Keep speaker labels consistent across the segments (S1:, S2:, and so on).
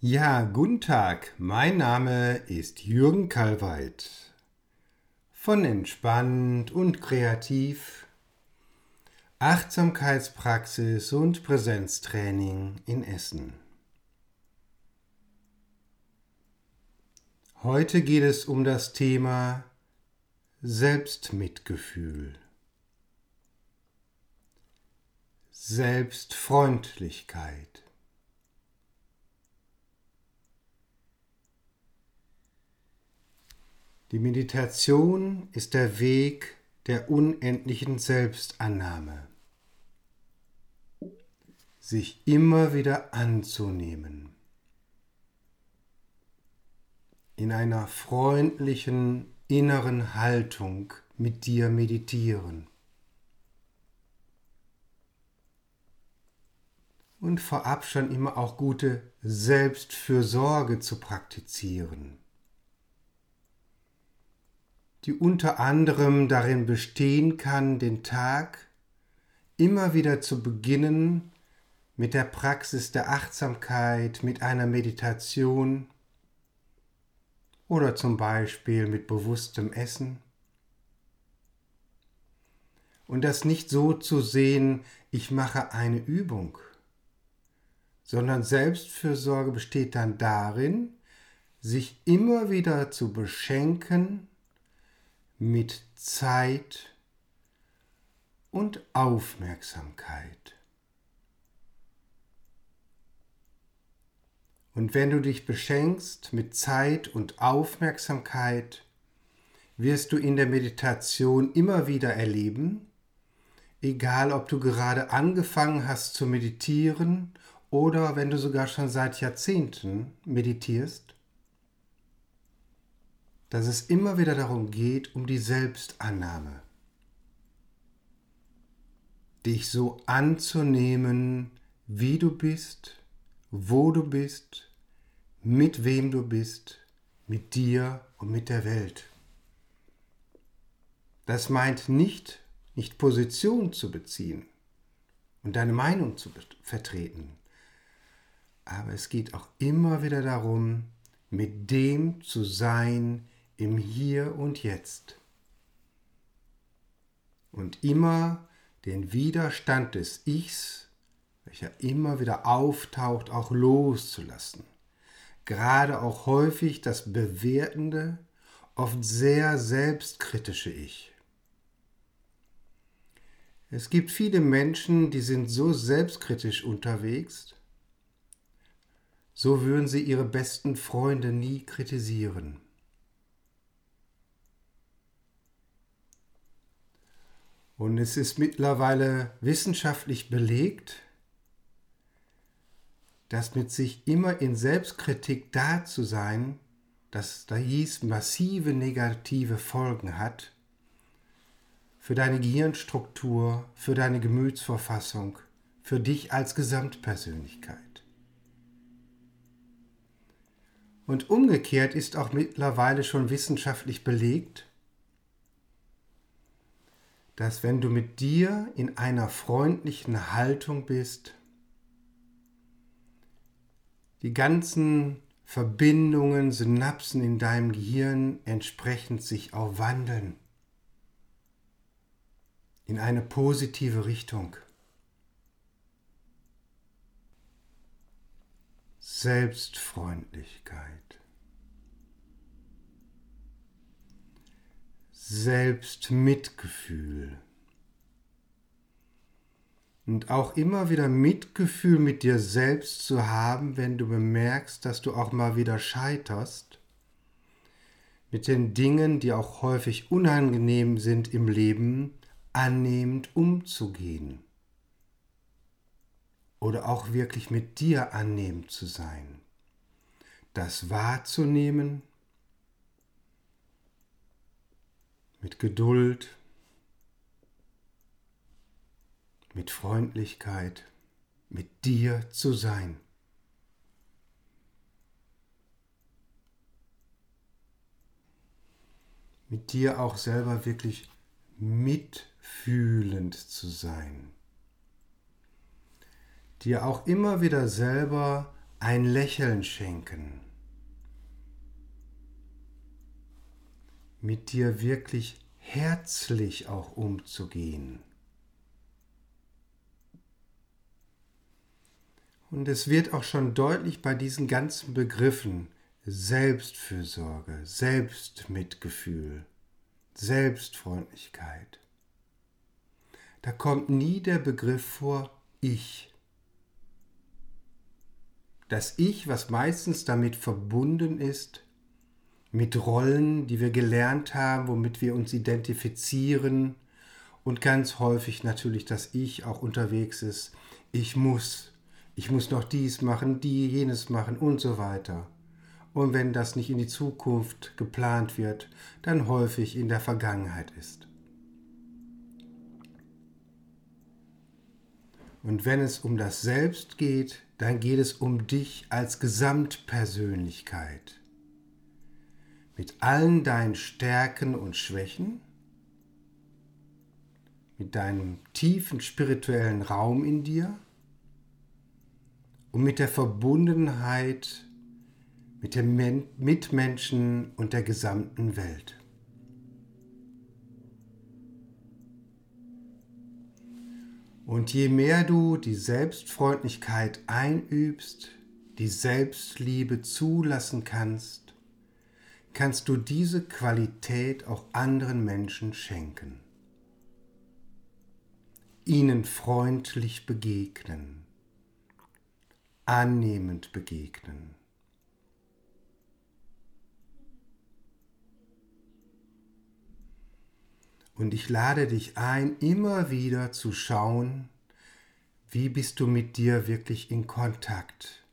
S1: Ja, guten Tag. Mein Name ist Jürgen Kalweit von Entspannt und Kreativ Achtsamkeitspraxis und Präsenztraining in Essen. Heute geht es um das Thema Selbstmitgefühl, Selbstfreundlichkeit. Die Meditation ist der Weg der unendlichen Selbstannahme, sich immer wieder anzunehmen, in einer freundlichen inneren Haltung mit dir meditieren. Und vorab schon immer auch gute Selbstfürsorge zu praktizieren die unter anderem darin bestehen kann, den Tag immer wieder zu beginnen mit der Praxis der Achtsamkeit, mit einer Meditation oder zum Beispiel mit bewusstem Essen. Und das nicht so zu sehen, ich mache eine Übung, sondern Selbstfürsorge besteht dann darin, sich immer wieder zu beschenken mit Zeit und Aufmerksamkeit. Und wenn du dich beschenkst mit Zeit und Aufmerksamkeit, wirst du in der Meditation immer wieder erleben, egal ob du gerade angefangen hast zu meditieren oder wenn du sogar schon seit Jahrzehnten meditierst, dass es immer wieder darum geht, um die Selbstannahme. Dich so anzunehmen, wie du bist, wo du bist, mit wem du bist, mit dir und mit der Welt. Das meint nicht, nicht Position zu beziehen und deine Meinung zu vertreten. Aber es geht auch immer wieder darum, mit dem zu sein, im Hier und Jetzt. Und immer den Widerstand des Ichs, welcher immer wieder auftaucht, auch loszulassen. Gerade auch häufig das bewertende, oft sehr selbstkritische Ich. Es gibt viele Menschen, die sind so selbstkritisch unterwegs, so würden sie ihre besten Freunde nie kritisieren. Und es ist mittlerweile wissenschaftlich belegt, dass mit sich immer in Selbstkritik da zu sein, dass da hieß, massive negative Folgen hat für deine Gehirnstruktur, für deine Gemütsverfassung, für dich als Gesamtpersönlichkeit. Und umgekehrt ist auch mittlerweile schon wissenschaftlich belegt, dass wenn du mit dir in einer freundlichen Haltung bist, die ganzen Verbindungen, Synapsen in deinem Gehirn entsprechend sich auch wandeln in eine positive Richtung. Selbstfreundlichkeit. Selbstmitgefühl. Und auch immer wieder Mitgefühl mit dir selbst zu haben, wenn du bemerkst, dass du auch mal wieder scheiterst, mit den Dingen, die auch häufig unangenehm sind im Leben, annehmend umzugehen. Oder auch wirklich mit dir annehmend zu sein. Das wahrzunehmen mit Geduld, mit Freundlichkeit, mit dir zu sein. Mit dir auch selber wirklich mitfühlend zu sein. Dir auch immer wieder selber ein Lächeln schenken, mit dir wirklich herzlich auch umzugehen. Und es wird auch schon deutlich bei diesen ganzen Begriffen Selbstfürsorge, Selbstmitgefühl, Selbstfreundlichkeit. Da kommt nie der Begriff vor Ich. Das Ich, was meistens damit verbunden ist, mit Rollen, die wir gelernt haben, womit wir uns identifizieren und ganz häufig natürlich das Ich auch unterwegs ist. Ich muss, ich muss noch dies machen, die, jenes machen und so weiter. Und wenn das nicht in die Zukunft geplant wird, dann häufig in der Vergangenheit ist. Und wenn es um das Selbst geht, dann geht es um dich als Gesamtpersönlichkeit. Mit allen deinen Stärken und Schwächen, mit deinem tiefen spirituellen Raum in dir, und mit der Verbundenheit mit den Mitmenschen und der gesamten Welt. Und je mehr du die Selbstfreundlichkeit einübst, die Selbstliebe zulassen kannst, kannst du diese Qualität auch anderen Menschen schenken. Ihnen freundlich begegnen annehmend begegnen. Und ich lade dich ein, immer wieder zu schauen, wie bist du mit dir wirklich in Kontakt,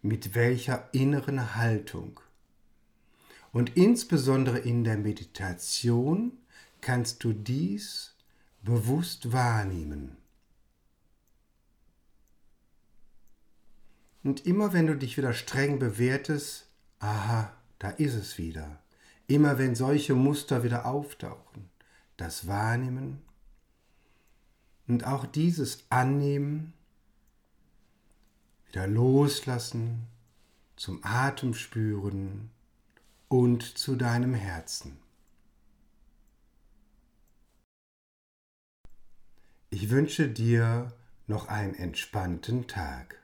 S1: mit welcher inneren Haltung. Und insbesondere in der Meditation kannst du dies bewusst wahrnehmen. Und immer wenn du dich wieder streng bewertest, aha, da ist es wieder. Immer wenn solche Muster wieder auftauchen, das Wahrnehmen und auch dieses Annehmen, wieder loslassen, zum Atem spüren und zu deinem Herzen. Ich wünsche dir noch einen entspannten Tag.